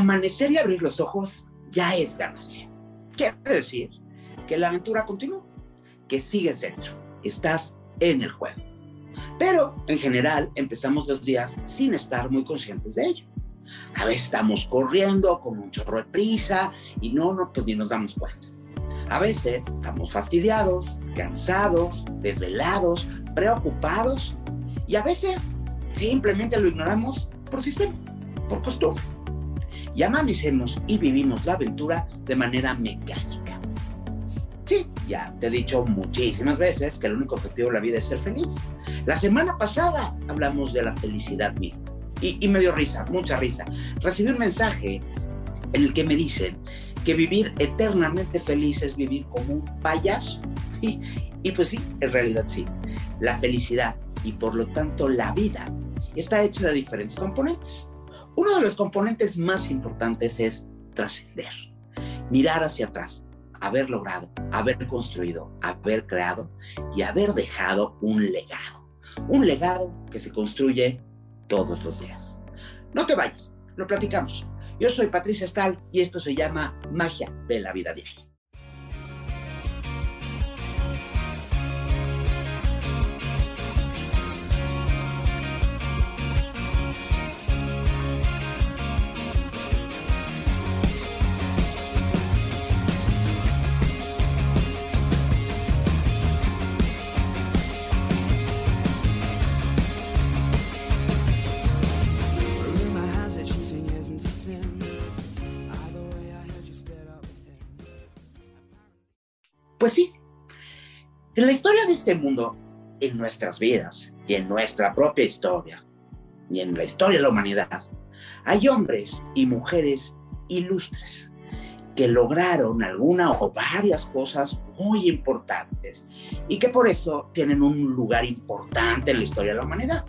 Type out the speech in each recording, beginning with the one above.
amanecer y abrir los ojos ya es ganancia. Quiere decir que la aventura continúa, que sigues dentro, estás en el juego. Pero en general empezamos los días sin estar muy conscientes de ello. A veces estamos corriendo con un chorro de prisa y no, no, pues ni nos damos cuenta. A veces estamos fastidiados, cansados, desvelados, preocupados y a veces simplemente lo ignoramos por sistema, por costumbre. Y amanecemos y vivimos la aventura de manera mecánica. Sí, ya te he dicho muchísimas veces que el único objetivo de la vida es ser feliz. La semana pasada hablamos de la felicidad misma y, me dio risa, mucha risa. Recibí un mensaje en el que me dicen que vivir eternamente feliz es vivir como un payaso. Y, y pues sí, en realidad sí. La felicidad y por lo tanto la vida está hecha de diferentes componentes. Uno de los componentes más importantes es trascender, mirar hacia atrás, haber logrado, haber construido, haber creado y haber dejado un legado. Un legado que se construye todos los días. No te vayas, lo platicamos. Yo soy Patricia Stahl y esto se llama Magia de la Vida Diaria. Pues sí, en la historia de este mundo, en nuestras vidas y en nuestra propia historia, y en la historia de la humanidad, hay hombres y mujeres ilustres que lograron alguna o varias cosas muy importantes y que por eso tienen un lugar importante en la historia de la humanidad.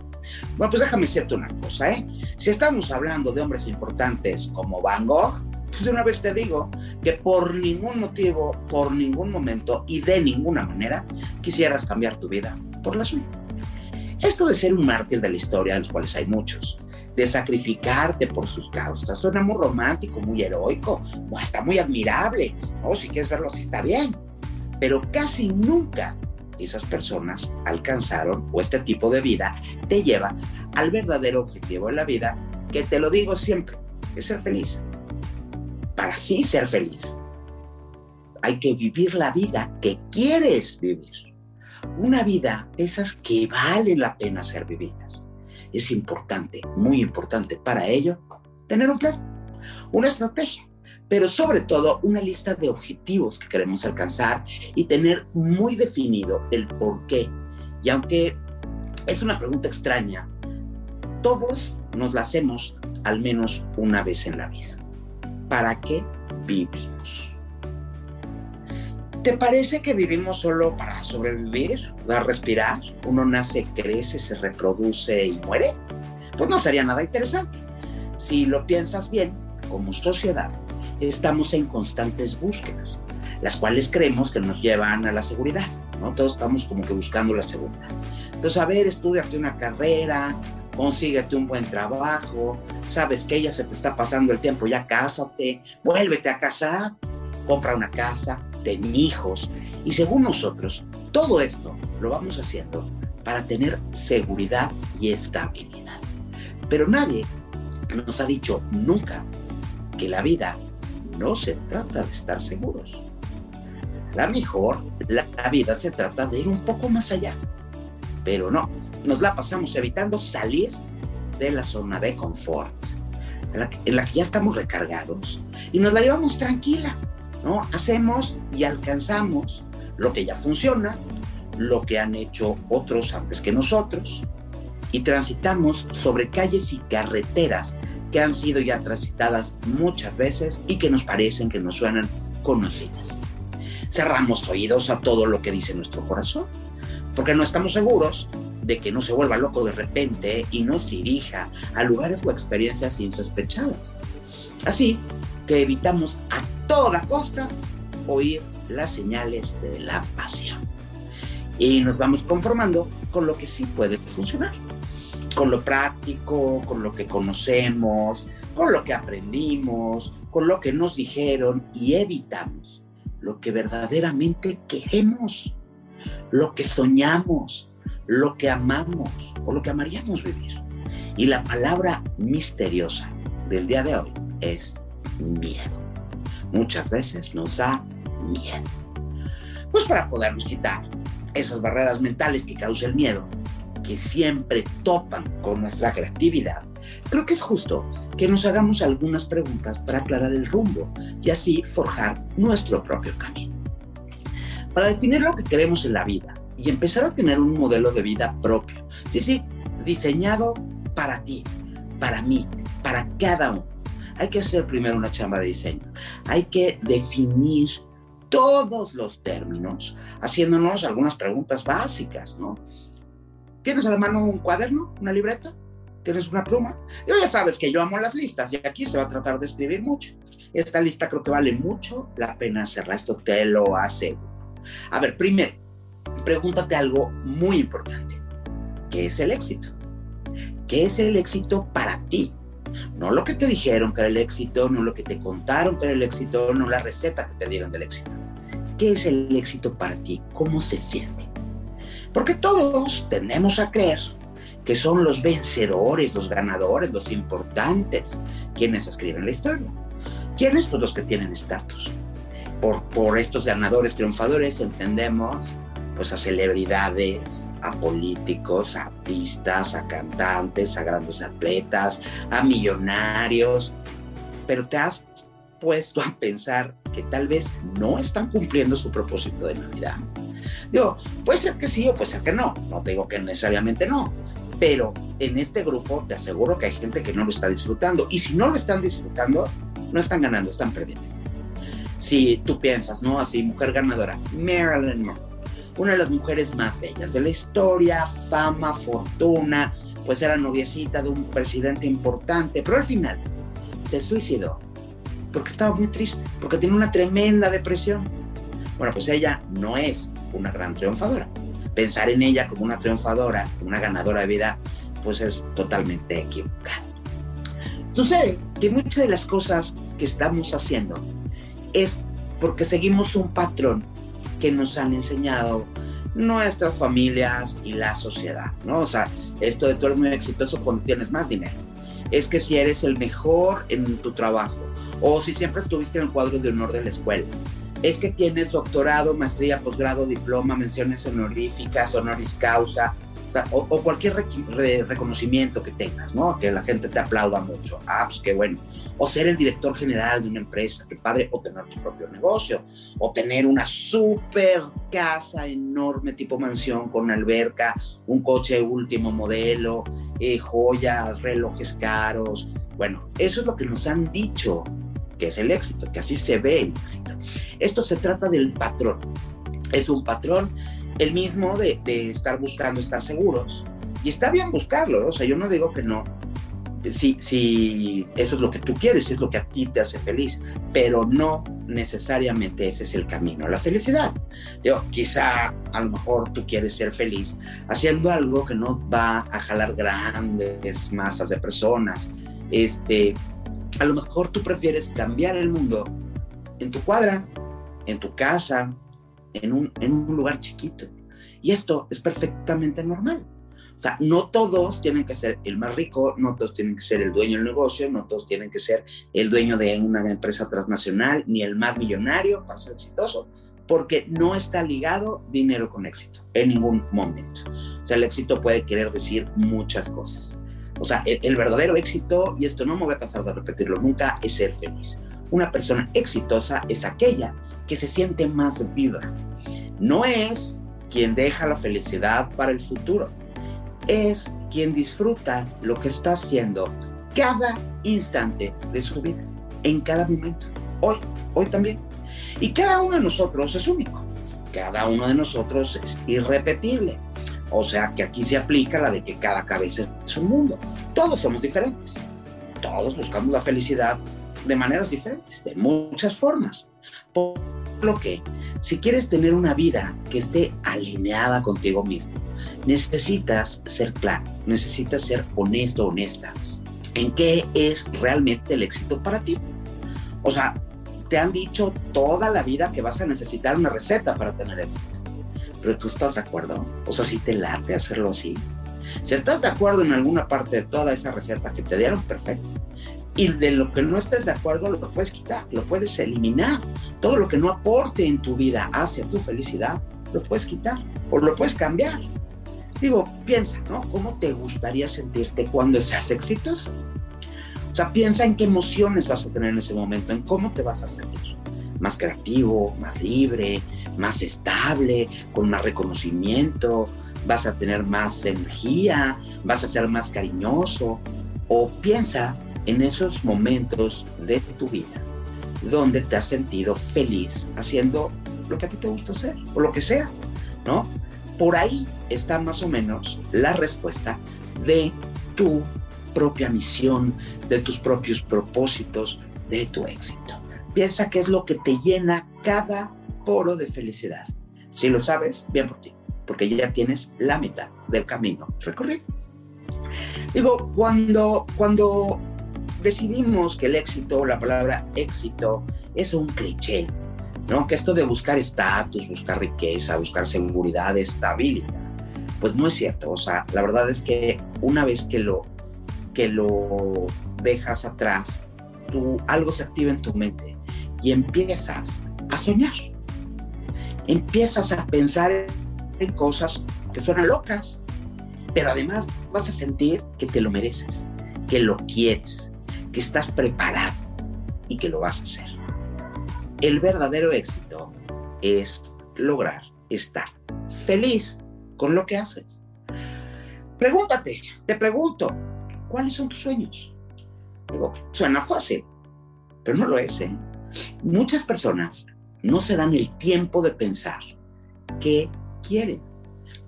Bueno, pues déjame decirte una cosa, ¿eh? Si estamos hablando de hombres importantes como Van Gogh, pues de una vez te digo que por ningún motivo, por ningún momento y de ninguna manera quisieras cambiar tu vida por la suya. Esto de ser un mártir de la historia, de los cuales hay muchos, de sacrificarte por sus causas, suena muy romántico, muy heroico, o hasta muy admirable, o si quieres verlo así está bien, pero casi nunca esas personas alcanzaron o este tipo de vida te lleva al verdadero objetivo de la vida, que te lo digo siempre, es ser feliz para así ser feliz. Hay que vivir la vida que quieres vivir. Una vida de esas que vale la pena ser vividas. Es importante, muy importante para ello, tener un plan, una estrategia, pero sobre todo una lista de objetivos que queremos alcanzar y tener muy definido el por qué. Y aunque es una pregunta extraña, todos nos la hacemos al menos una vez en la vida. ¿Para qué vivimos? ¿Te parece que vivimos solo para sobrevivir, para respirar? Uno nace, crece, se reproduce y muere. Pues no sería nada interesante. Si lo piensas bien, como sociedad, estamos en constantes búsquedas, las cuales creemos que nos llevan a la seguridad, ¿no? Todos estamos como que buscando la seguridad. Entonces, a ver, estudiate una carrera, consíguete un buen trabajo, sabes que ella se te está pasando el tiempo, ya cásate, vuélvete a casar, compra una casa, ten hijos. Y según nosotros, todo esto lo vamos haciendo para tener seguridad y estabilidad. Pero nadie nos ha dicho nunca que la vida no se trata de estar seguros. A lo mejor la vida se trata de ir un poco más allá. Pero no, nos la pasamos evitando salir de la zona de confort, en la, que, ya estamos recargados y nos la llevamos tranquila, ¿no? Hacemos y alcanzamos lo que ya funciona, lo que han hecho otros antes que nosotros, y transitamos sobre calles y carreteras que han sido ya transitadas muchas veces y que nos parecen que nos suenan conocidas. Cerramos oídos a todo lo que dice nuestro corazón, porque no estamos seguros de que no se vuelva loco de repente y nos dirija a lugares o experiencias insospechadas. Así que evitamos a toda costa oír las señales de la pasión. Y nos vamos conformando con lo que sí puede funcionar, con lo práctico, con lo que conocemos, con lo que aprendimos, con lo que nos dijeron y evitamos lo que verdaderamente queremos, lo que soñamos, lo que amamos o lo que amaríamos vivir. Y la palabra misteriosa del día de hoy es miedo. Muchas veces nos da miedo. Pues para podernos quitar esas barreras mentales que causa el miedo, que siempre topan con nuestra creatividad, creo que es justo que nos hagamos algunas preguntas para aclarar el rumbo y así forjar nuestro propio camino. Para definir lo que queremos en la vida y empezar a tener un modelo de vida propio, sí, sí, diseñado para ti, para mí, para cada uno. Hay que hacer primero una chamba de diseño. Hay que definir todos los términos, haciéndonos algunas preguntas básicas, ¿no? ¿Tienes a la mano un cuaderno, una libreta? ¿Tienes una pluma? Y ya sabes que yo amo las listas y aquí se va a tratar de escribir mucho. Esta lista creo que vale mucho la pena hacerla, esto te lo aseguro. A ver, primero, pregúntate algo muy importante. ¿Qué es el éxito? ¿Qué es el éxito para ti? No lo que te dijeron que era el éxito, no lo que te contaron que era el éxito, no la receta que te dieron del éxito. ¿Qué es el éxito para ti? ¿Cómo se siente? Porque todos tenemos a creer que son los vencedores, los ganadores, los importantes, quienes escriben la historia. ¿Quiénes? Pues los que tienen estatus. Por, por estos ganadores triunfadores entendemos pues a celebridades, a políticos, a artistas, a cantantes, a grandes atletas, a millonarios, pero te has puesto a pensar que tal vez no están cumpliendo su propósito de Navidad. Digo, puede ser que sí o puede ser que no, no digo que necesariamente no, pero en este grupo te aseguro que hay gente que no lo está disfrutando y si no lo están disfrutando, no están ganando, están perdiendo. Si tú piensas, ¿no? Así, mujer ganadora, Marilyn Monroe una de las mujeres más bellas de la historia, fama, fortuna, pues era noviecita de un presidente importante, pero al final se suicidó porque estaba muy triste, porque tiene una tremenda depresión. Bueno, pues ella no es una gran triunfadora. Pensar en ella como una triunfadora, una ganadora de vida, pues es totalmente equivocado. Sucede que muchas de las cosas que estamos haciendo es porque seguimos un patrón que nos han enseñado nuestras familias y la sociedad, ¿no? O sea, esto de tú eres muy exitoso cuando tienes más dinero. Es que si eres el mejor en tu trabajo o si siempre estuviste en el cuadro de honor de la escuela. Es que tienes doctorado, maestría, posgrado, diploma, menciones honoríficas, honoris causa, o, cualquier reconocimiento que tengas, ¿no? Que la gente te aplauda mucho. Ah, pues qué bueno. O ser el director general de una empresa, qué padre. O tener tu propio negocio. O tener una super casa enorme, tipo mansión, con alberca, un coche último modelo, eh, joyas, relojes caros. Bueno, eso es lo que nos han dicho que es el éxito, que así se ve el éxito. Esto se trata del patrón. Es un patrón el mismo de, estar buscando estar seguros. Y está bien buscarlo, o sea, yo no digo que no. Si, si eso es lo que tú quieres, es lo que a ti te hace feliz, pero no necesariamente ese es el camino a la felicidad. Yo, quizá a lo mejor tú quieres ser feliz haciendo algo que no va a jalar grandes masas de personas. Este, a lo mejor tú prefieres cambiar el mundo en tu cuadra, en tu casa, en un, en un lugar chiquito. Y esto es perfectamente normal. O sea, no todos tienen que ser el más rico, no todos tienen que ser el dueño del negocio, no todos tienen que ser el dueño de una empresa transnacional, ni el más millonario para ser exitoso, porque no está ligado dinero con éxito en ningún momento. O sea, el éxito puede querer decir muchas cosas. O sea, el, el verdadero éxito, y esto no me voy a cansar de repetirlo nunca, es ser feliz. Una persona exitosa es aquella que se siente más viva. No es quien deja la felicidad para el futuro, es quien disfruta lo que está haciendo cada instante de su vida, en cada momento, hoy, hoy también. Y cada uno de nosotros es único, cada uno de nosotros es irrepetible. O sea que aquí se aplica la de que cada cabeza es un mundo. Todos somos diferentes. Todos buscamos la felicidad de maneras diferentes, de muchas formas. Por lo que, si quieres tener una vida que esté alineada contigo mismo, necesitas ser claro, necesitas ser honesto, honesta. en qué es realmente el éxito para ti. O sea, te han dicho toda la vida que vas a necesitar una receta para tener éxito. Pero tú estás de acuerdo. O sea, si te late hacerlo así. Si estás de acuerdo en alguna parte de toda esa receta que te dieron, perfecto. Y de lo que no estés de acuerdo, lo puedes quitar, lo puedes eliminar. Todo lo que no aporte en tu vida hacia tu felicidad, lo puedes quitar o lo puedes cambiar. Digo, piensa, ¿no? ¿Cómo te gustaría sentirte cuando seas exitoso? O sea, piensa en qué emociones vas a tener en ese momento, en cómo te vas a sentir. Más creativo, más libre, más estable, con más reconocimiento, vas a tener más energía, vas a ser más cariñoso. O piensa en esos momentos de tu vida donde te has sentido feliz haciendo lo que a ti te gusta hacer o lo que sea, ¿no? Por ahí está más o menos la respuesta de tu propia misión, de tus propios propósitos, de tu éxito. Piensa qué es lo que te llena cada poro de felicidad. Si lo sabes, bien por ti, porque ya tienes la mitad del camino recorrido. Digo, cuando, cuando decidimos que el éxito, la palabra éxito, es un cliché, ¿no? Que esto de buscar estatus, buscar riqueza, buscar seguridad, estabilidad, pues no es cierto. O sea, la verdad es que una vez que lo, que lo dejas atrás, tú, algo se activa en tu mente y empiezas a soñar. Empiezas a pensar en cosas que suenan locas, pero además vas a sentir que te lo mereces, que lo quieres, que estás preparado y que lo vas a hacer. El verdadero éxito es lograr estar feliz con lo que haces. Pregúntate, te pregunto, ¿cuáles son tus sueños? Digo, suena fácil, pero no lo es. ¿eh? Muchas personas no se dan el tiempo de pensar qué quieren.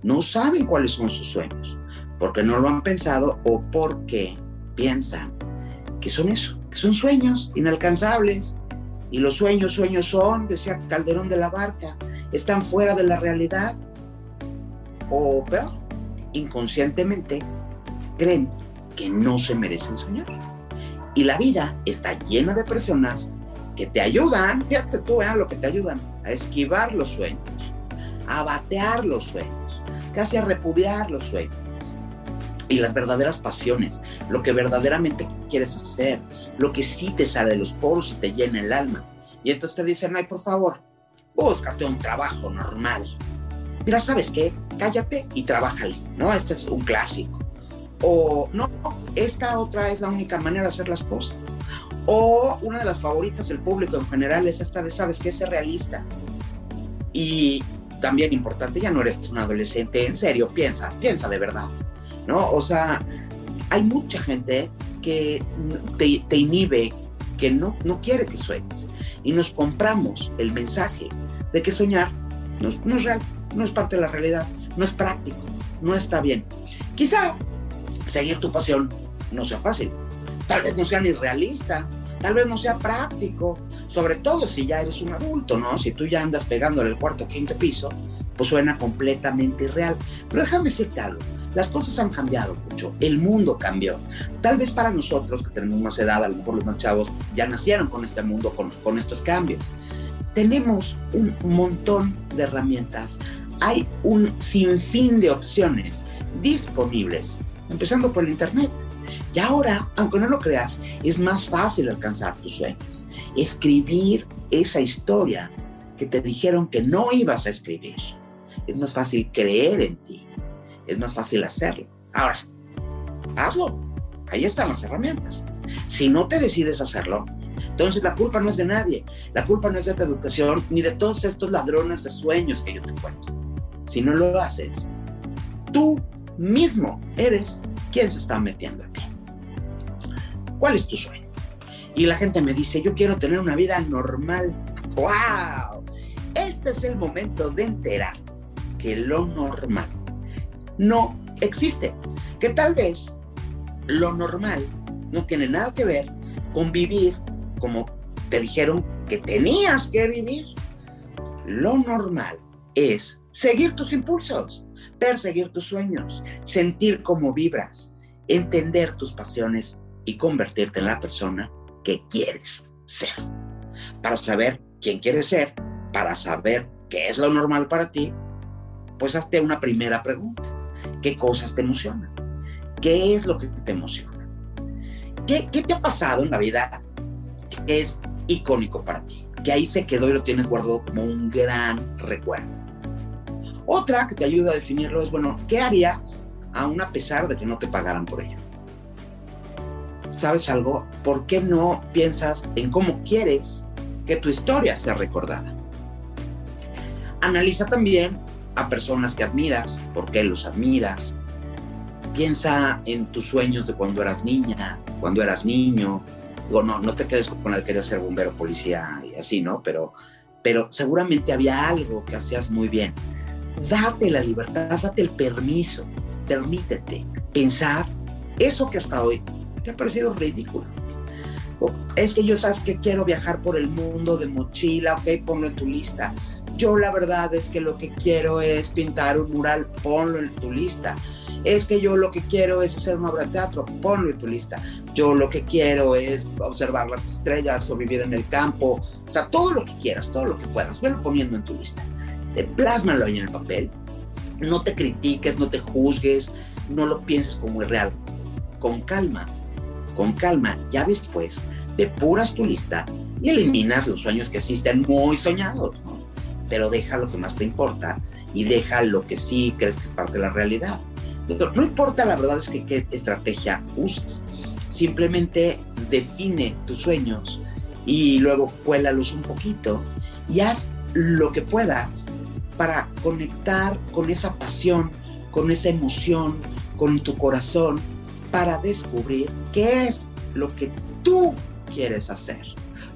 No saben cuáles son sus sueños, porque no lo han pensado o porque piensan que son eso, que son sueños inalcanzables. Y los sueños, sueños son, decía Calderón de la Barca, están fuera de la realidad. O peor, inconscientemente creen que no se merecen soñar. Y la vida está llena de personas que te ayudan, fíjate tú, vean lo que te ayudan, a esquivar los sueños, a batear los sueños, casi a repudiar los sueños y las verdaderas pasiones, lo que verdaderamente quieres hacer, lo que sí te sale de los poros y te llena el alma. Y entonces te dicen, ay, por favor, búscate un trabajo normal. Mira, ¿sabes qué? Cállate y trabájale, ¿no? Este es un clásico. O no, esta otra es la única manera de hacer las cosas. O una de las favoritas del público en general es esta de, ¿sabes qué? Ser realista. Y también importante, ya no eres un adolescente, en serio, piensa, piensa de verdad. ¿No? O sea, hay mucha gente que te, inhibe, que no, no quiere que sueñes. Y nos compramos el mensaje de que soñar no, es real, no es parte de la realidad, no es práctico, no está bien. Quizá seguir tu pasión no sea fácil, tal vez no sea ni realista, tal vez no sea práctico, sobre todo si ya eres un adulto, ¿no? Si tú ya andas pegando el cuarto o quinto piso, pues suena completamente irreal. Pero déjame decirte algo, las cosas han cambiado mucho, el mundo cambió. Tal vez para nosotros que tenemos más edad, a lo mejor los más ya nacieron con este mundo, con, con estos cambios. Tenemos un montón de herramientas, hay un sinfín de opciones disponibles, empezando por el Internet. Y ahora, aunque no lo creas, es más fácil alcanzar tus sueños. Escribir esa historia que te dijeron que no ibas a escribir. Es más fácil creer en ti es más fácil hacerlo. Ahora, hazlo. Ahí están las herramientas. Si no te decides hacerlo, entonces la culpa no es de nadie. La culpa no es de tu educación ni de todos estos ladrones de sueños que yo te cuento. Si no lo haces, tú mismo eres quien se está metiendo aquí. ¿Cuál es tu sueño? Y la gente me dice, yo quiero tener una vida normal. ¡Wow! Este es el momento de enterar que lo normal no existe. Que tal vez lo normal no tiene nada que ver con vivir como te dijeron que tenías que vivir. Lo normal es seguir tus impulsos, perseguir tus sueños, sentir cómo vibras, entender tus pasiones y convertirte en la persona que quieres ser. Para saber quién quieres ser, para saber qué es lo normal para ti, pues hazte una primera pregunta. ¿Qué cosas te emocionan? ¿Qué es lo que te emociona? ¿Qué, qué te ha pasado en la vida que es icónico para ti? Que ahí se quedó y lo tienes guardado como un gran recuerdo. Otra que te ayuda a definirlo es, bueno, ¿qué harías aún a pesar de que no te pagaran por ello? ¿Sabes algo? ¿Por qué no piensas en cómo quieres que tu historia sea recordada? Analiza también a personas que admiras, por qué los admiras. Piensa en tus sueños de cuando eras niña, cuando eras niño. Digo, no, no te quedes con el que querías ser bombero, policía y así, ¿no? Pero, pero seguramente había algo que hacías muy bien date la libertad, date el permiso, permítete pensar eso que hasta hoy te ha parecido ridículo. Es que yo sabes que quiero viajar por el mundo de mochila, ok, ponlo en tu lista. Yo la verdad es que lo que quiero es pintar un mural, ponlo en tu lista. Es que yo lo que quiero es hacer una obra de teatro, ponlo en tu lista. Yo lo que quiero es observar las estrellas o vivir en el campo. O sea, todo lo que quieras, todo lo que puedas, velo poniendo en tu lista plásmalo ahí en el papel. No te critiques, no te juzgues, no lo pienses como irreal. Con calma, con calma. Ya después depuras tu lista y eliminas los sueños que existen muy soñados, ¿no? Pero deja lo que más te importa y deja lo que sí crees que es parte de la realidad. no importa la verdad es que qué estrategia uses. Simplemente define tus sueños y luego cuélalos un poquito y haz lo que puedas para conectar con esa pasión, con esa emoción, con tu corazón, para descubrir qué es lo que tú quieres hacer,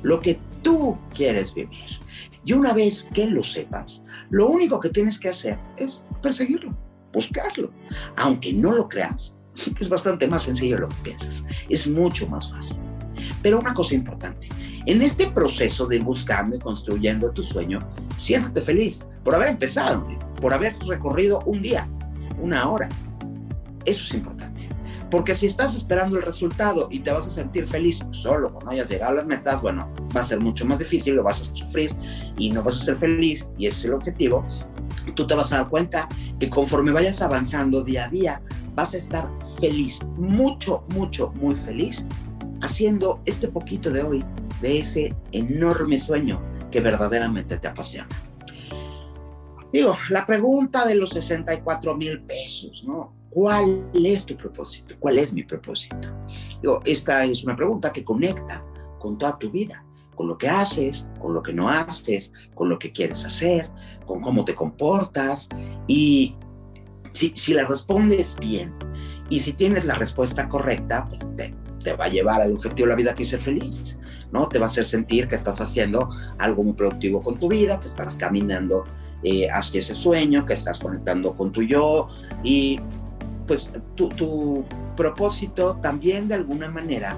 lo que tú quieres vivir. Y una vez que lo sepas, lo único que tienes que hacer es perseguirlo, buscarlo. Aunque no lo creas, es bastante más sencillo lo que piensas. Es mucho más fácil. Pero una cosa importante, en este proceso de buscando y construyendo tu sueño, siéntate feliz por haber empezado, por haber recorrido un día, una hora. Eso es importante. Porque si estás esperando el resultado y te vas a sentir feliz solo cuando hayas llegado a las metas, bueno, va a ser mucho más difícil, lo vas a sufrir y no vas a ser feliz, y ese es el objetivo. Tú te vas a dar cuenta que conforme vayas avanzando día a día, vas a estar feliz, mucho, mucho, muy feliz, haciendo este poquito de hoy de ese enorme sueño que verdaderamente te apasiona. Digo, la pregunta de los 64 mil pesos, ¿no? ¿Cuál es tu propósito? ¿Cuál es mi propósito? Digo, esta es una pregunta que conecta con toda tu vida, con lo que haces, con lo que no haces, con lo que quieres hacer, con cómo te comportas. Y si, si la respondes bien y si tienes la respuesta correcta, pues te, va a llevar al objetivo de la vida que es ser feliz. ¿no? Te va a hacer sentir que estás haciendo algo muy productivo con tu vida, que estás caminando eh, hacia ese sueño, que estás conectando con tu yo y pues tu propósito también de alguna manera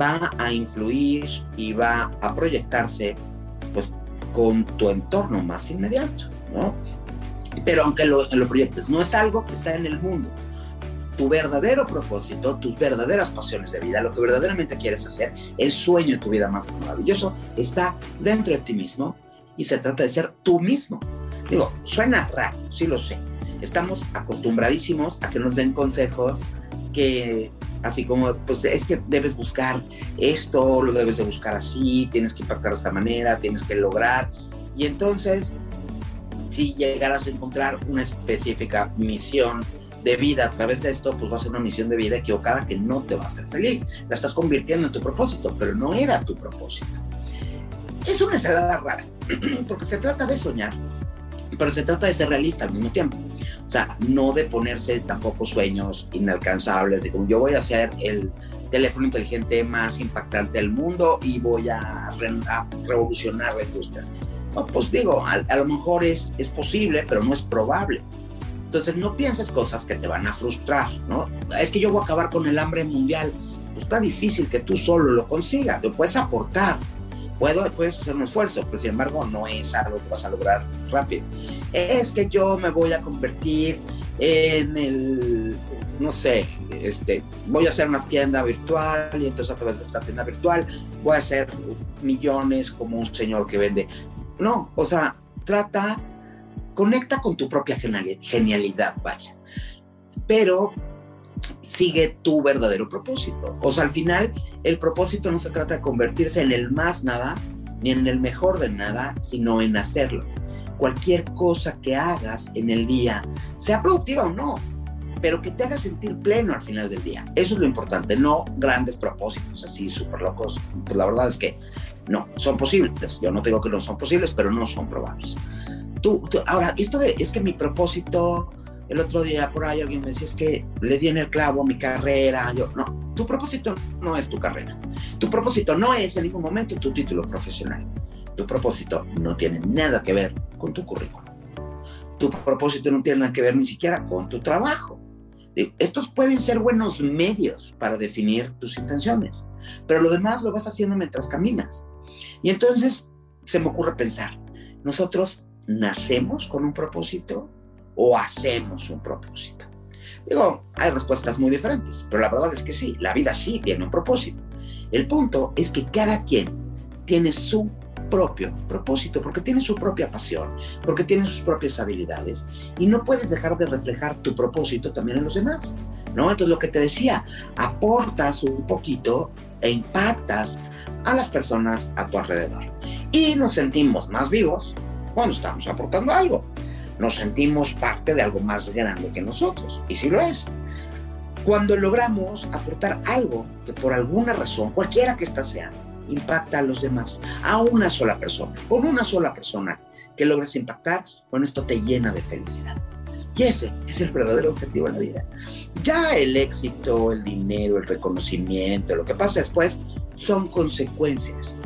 va a influir y va a proyectarse pues con tu entorno más inmediato, ¿no? Pero aunque lo, lo proyectes, no es algo que está en el mundo, tu verdadero propósito, tus verdaderas pasiones de vida, lo que verdaderamente quieres hacer, el sueño de tu vida más maravilloso, está dentro de ti mismo y se trata de ser tú mismo. Digo, suena raro, sí lo sé. Estamos acostumbradísimos a que nos den consejos que así como, pues es que debes buscar esto, lo debes de buscar así, tienes que impactar de esta manera, tienes que lograr. Y entonces, si llegaras a encontrar una específica misión de vida a través de esto, pues va a ser una misión de vida equivocada que no te va a hacer feliz. La estás convirtiendo en tu propósito, pero no era tu propósito. Es una ensalada rara, porque se trata de soñar, pero se trata de ser realista al mismo tiempo. O sea, no de ponerse tampoco sueños inalcanzables, de como yo voy a ser el teléfono inteligente más impactante del mundo y voy a, revolucionar la industria. No, pues digo, a, lo mejor es, es posible, pero no es probable. Entonces no pienses cosas que te van a frustrar, ¿no? Es que yo voy a acabar con el hambre mundial. Pues está difícil que tú solo lo consigas, lo puedes aportar, puedo, puedes hacer un esfuerzo, pero sin embargo no es algo que vas a lograr rápido. Es que yo me voy a convertir en el no sé, este, voy a hacer una tienda virtual y entonces a través de esta tienda virtual voy a hacer millones como un señor que vende. No, o sea, trata, conecta con tu propia genialidad, vaya. Pero sigue tu verdadero propósito. O sea, al final, el propósito no se trata de convertirse en el más nada, ni en el mejor de nada, sino en hacerlo. Cualquier cosa que hagas en el día, sea productiva o no, pero que te haga sentir pleno al final del día. Eso es lo importante, no grandes propósitos así súper locos. Pues la verdad es que no, son posibles. Yo no digo que no son posibles, pero no son probables. Tú, ahora, esto es que mi propósito, el otro día por ahí alguien me decía, es que le di en el clavo a mi carrera. Yo, no, tu propósito no es tu carrera. Tu propósito no es en ningún momento tu título profesional. Tu propósito no tiene nada que ver con tu currículum. Tu propósito no tiene nada que ver ni siquiera con tu trabajo. Estos pueden ser buenos medios para definir tus intenciones, pero lo demás lo vas haciendo mientras caminas. Y entonces se me ocurre pensar, ¿nosotros nacemos con un propósito o hacemos un propósito? Digo, hay respuestas muy diferentes, pero la verdad es que sí, la vida sí tiene un propósito. El punto es que cada quien tiene su propio propósito, porque tiene su propia pasión, porque tiene sus propias habilidades y no puedes dejar de reflejar tu propósito también en los demás, ¿no? Entonces lo que te decía, aportas un poquito e impactas a las personas a tu alrededor y nos sentimos más vivos cuando estamos aportando algo. Nos sentimos parte de algo más grande que nosotros y si lo es. Cuando logramos aportar algo que por alguna razón, cualquiera que ésta sea, impacta a los demás, a una sola persona, con una sola persona que logres impactar, bueno, esto te llena de felicidad. Y ese es el verdadero objetivo de la vida. Ya el éxito, el dinero, el reconocimiento, lo que pasa después, son consecuencias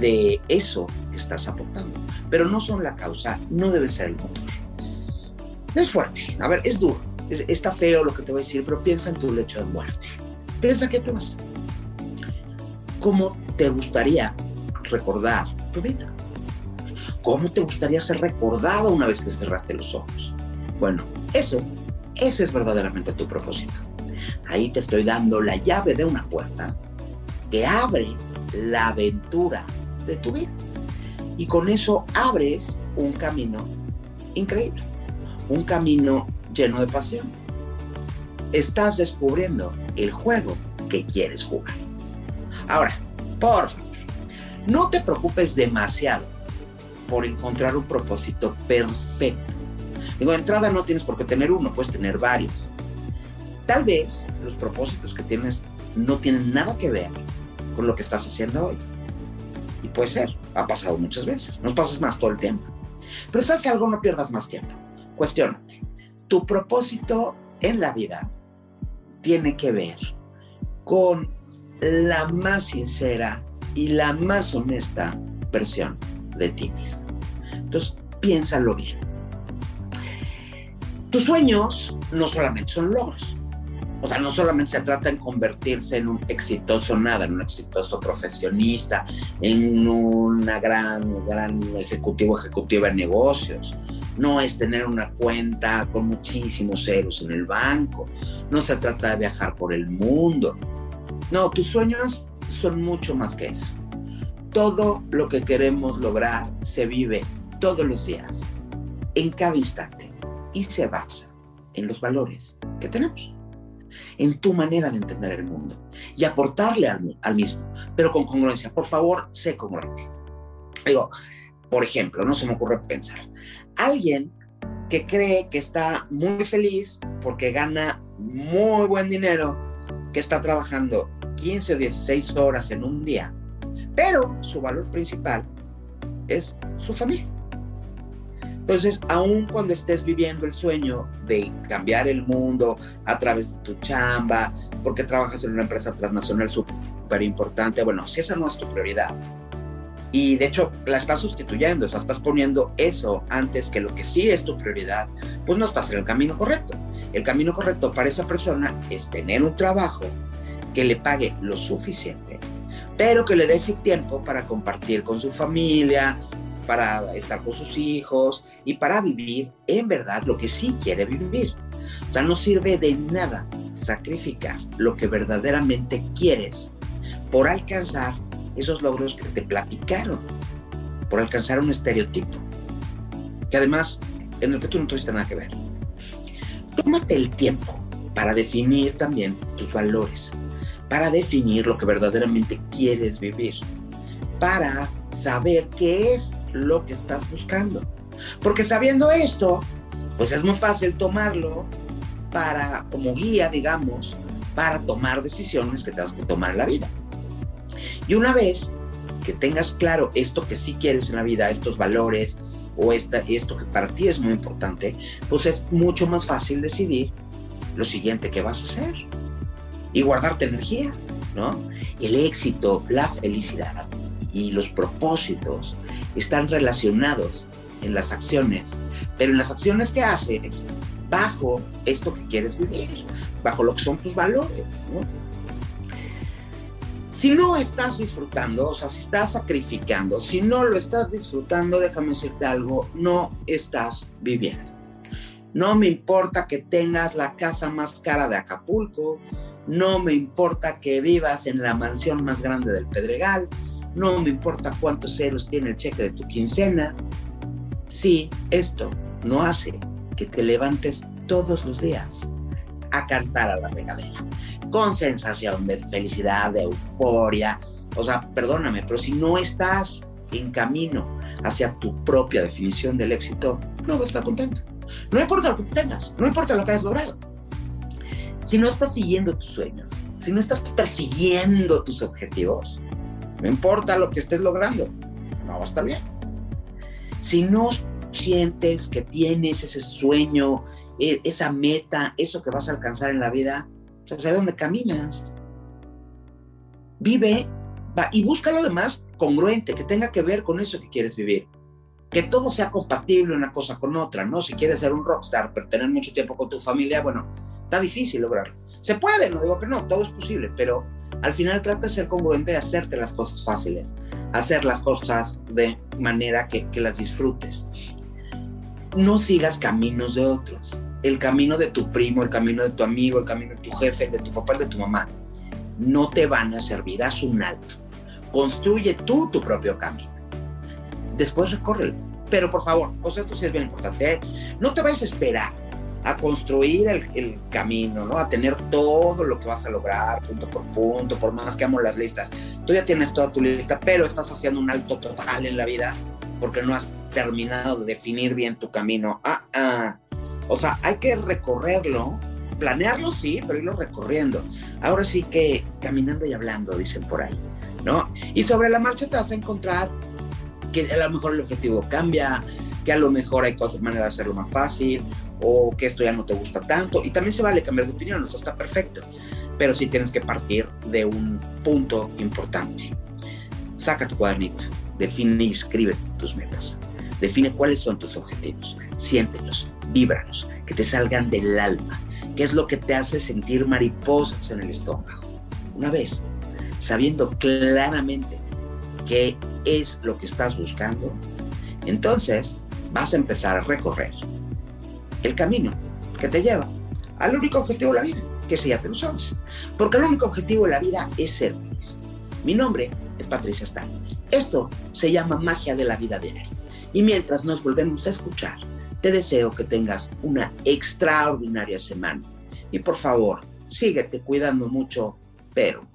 de eso que estás aportando, pero no son la causa, no debe ser el motor. Es fuerte, a ver, es duro, está feo lo que te voy a decir, pero piensa en tu lecho de muerte. Piensa que te vas. ¿Cómo te gustaría recordar tu vida? ¿Cómo te gustaría ser recordado una vez que cerraste los ojos? Bueno, eso, ese es verdaderamente tu propósito. Ahí te estoy dando la llave de una puerta que abre la aventura de tu vida. Y con eso abres un camino increíble, un camino lleno de pasión. Estás descubriendo el juego que quieres jugar. Ahora, por favor, no te preocupes demasiado por encontrar un propósito perfecto. Digo, de entrada no tienes por qué tener uno, puedes tener varios. Tal vez los propósitos que tienes no tienen nada que ver con lo que estás haciendo hoy. Y puede ser, ha pasado muchas veces, nos pasas más todo el tiempo. Pero sabes algo, no pierdas más tiempo. Cuestiónate. Tu propósito en la vida tiene que ver con la más sincera y la más honesta versión de ti mismo. Entonces, piénsalo bien. Tus sueños no solamente son logros. O sea, no solamente se trata de convertirse en un exitoso nada, en un exitoso profesionista, en una gran, gran ejecutivo, ejecutiva de negocios. No es tener una cuenta con muchísimos ceros en el banco. No se trata de viajar por el mundo. No, tus sueños son mucho más que eso. Todo lo que queremos lograr se vive todos los días, en cada instante, y se basa en los valores que tenemos, en tu manera de entender el mundo y aportarle al, al mismo, pero con congruencia. Por favor, sé congruente. Digo, por ejemplo, no se me ocurre pensar, alguien que cree que está muy feliz porque gana muy buen dinero, que está trabajando 15 o 16 horas en un día, pero su valor principal es su familia. Entonces, aun cuando estés viviendo el sueño de cambiar el mundo a través de tu chamba, porque trabajas en una empresa transnacional súper importante, bueno, si esa no es tu prioridad, y de hecho la estás sustituyendo, o sea, estás poniendo eso antes que lo que sí es tu prioridad, pues no estás en el camino correcto. El camino correcto para esa persona es tener un trabajo que le pague lo suficiente, pero que le deje tiempo para compartir con su familia, para estar con sus hijos y para vivir en verdad lo que sí quiere vivir. O sea, no sirve de nada sacrificar lo que verdaderamente quieres por alcanzar esos logros que te platicaron, por alcanzar un estereotipo, que además en el que tú no tuviste nada que ver. Tómate el tiempo para definir también tus valores, para definir lo que verdaderamente quieres vivir, para saber qué es lo que estás buscando. Porque sabiendo esto, pues es muy fácil tomarlo para, como guía, digamos, para tomar decisiones que tengas que tomar en la vida. Y una vez que tengas claro esto que sí quieres en la vida, estos valores o esta, esto que para ti es muy importante, pues es mucho más fácil decidir lo siguiente que vas a hacer y guardarte energía, ¿no? El éxito, la felicidad y los propósitos están relacionados en las acciones, pero en las acciones que haces bajo esto que quieres vivir, bajo lo que son tus valores, ¿no? Si no estás disfrutando, o sea, si estás sacrificando, si no lo estás disfrutando, déjame decirte algo, no estás viviendo. No me importa que tengas la casa más cara de Acapulco, no me importa que vivas en la mansión más grande del Pedregal, no me importa cuántos ceros tiene el cheque de tu quincena, si esto no hace que te levantes todos los días a cantar a la regadera, con sensación de felicidad, de euforia. O sea, perdóname, pero si no estás en camino hacia tu propia definición del éxito, no vas a estar contento. No importa lo que tengas, no importa lo que hayas logrado. Si no estás siguiendo tus sueños, si no estás persiguiendo tus objetivos, no importa lo que estés logrando, no va a estar bien. Si no sientes que tienes ese sueño, e, esa meta, eso que vas a alcanzar en la vida, hacia dónde caminas. Vive va, y busca lo demás congruente, que tenga que ver con eso que quieres vivir. Que todo sea compatible una cosa con otra, ¿no? Si quieres ser un rockstar, pero tener mucho tiempo con tu familia, bueno, está difícil lograrlo. Se puede, no digo que no, todo es posible, pero al final trata de ser congruente y hacerte las cosas fáciles, hacer las cosas de manera que las disfrutes. No sigas caminos de otros el camino de tu primo, el camino de tu amigo, el camino de tu jefe, de tu papá, de tu mamá, no te van a servir, haz un alto. Construye tú tu propio camino. Después recórrelo. Pero por favor, o sea, esto sí es bien importante, ¿eh? no te vayas a esperar a construir el, el, camino, ¿no? A tener todo lo que vas a lograr punto por punto, por más que amo las listas. Tú ya tienes toda tu lista, pero estás haciendo un alto total en la vida porque no has terminado de definir bien tu camino. Ah, ah o sea, hay que recorrerlo, planearlo sí, pero irlo recorriendo. Ahora sí que caminando y hablando, dicen por ahí, ¿no? Y sobre la marcha te vas a encontrar que a lo mejor el objetivo cambia, que a lo mejor hay cosas, maneras de hacerlo más fácil, o que esto ya no te gusta tanto. Y también se vale cambiar de opinión, eso está perfecto. Pero sí tienes que partir de un punto importante. Saca tu cuadernito, define y escribe tus metas. Define cuáles son tus objetivos, siéntelos, víbralos, que te salgan del alma, qué es lo que te hace sentir mariposas en el estómago. Una vez, sabiendo claramente qué es lo que estás buscando, entonces vas a empezar a recorrer el camino que te lleva al único objetivo de la vida, que se ya te lo sabes. Porque el único objetivo de la vida es ser feliz. Mi nombre es Patricia Stan. Esto se llama magia de la vida diaria. Y mientras nos volvemos a escuchar, te deseo que tengas una extraordinaria semana. Y por favor, síguete cuidando mucho, pero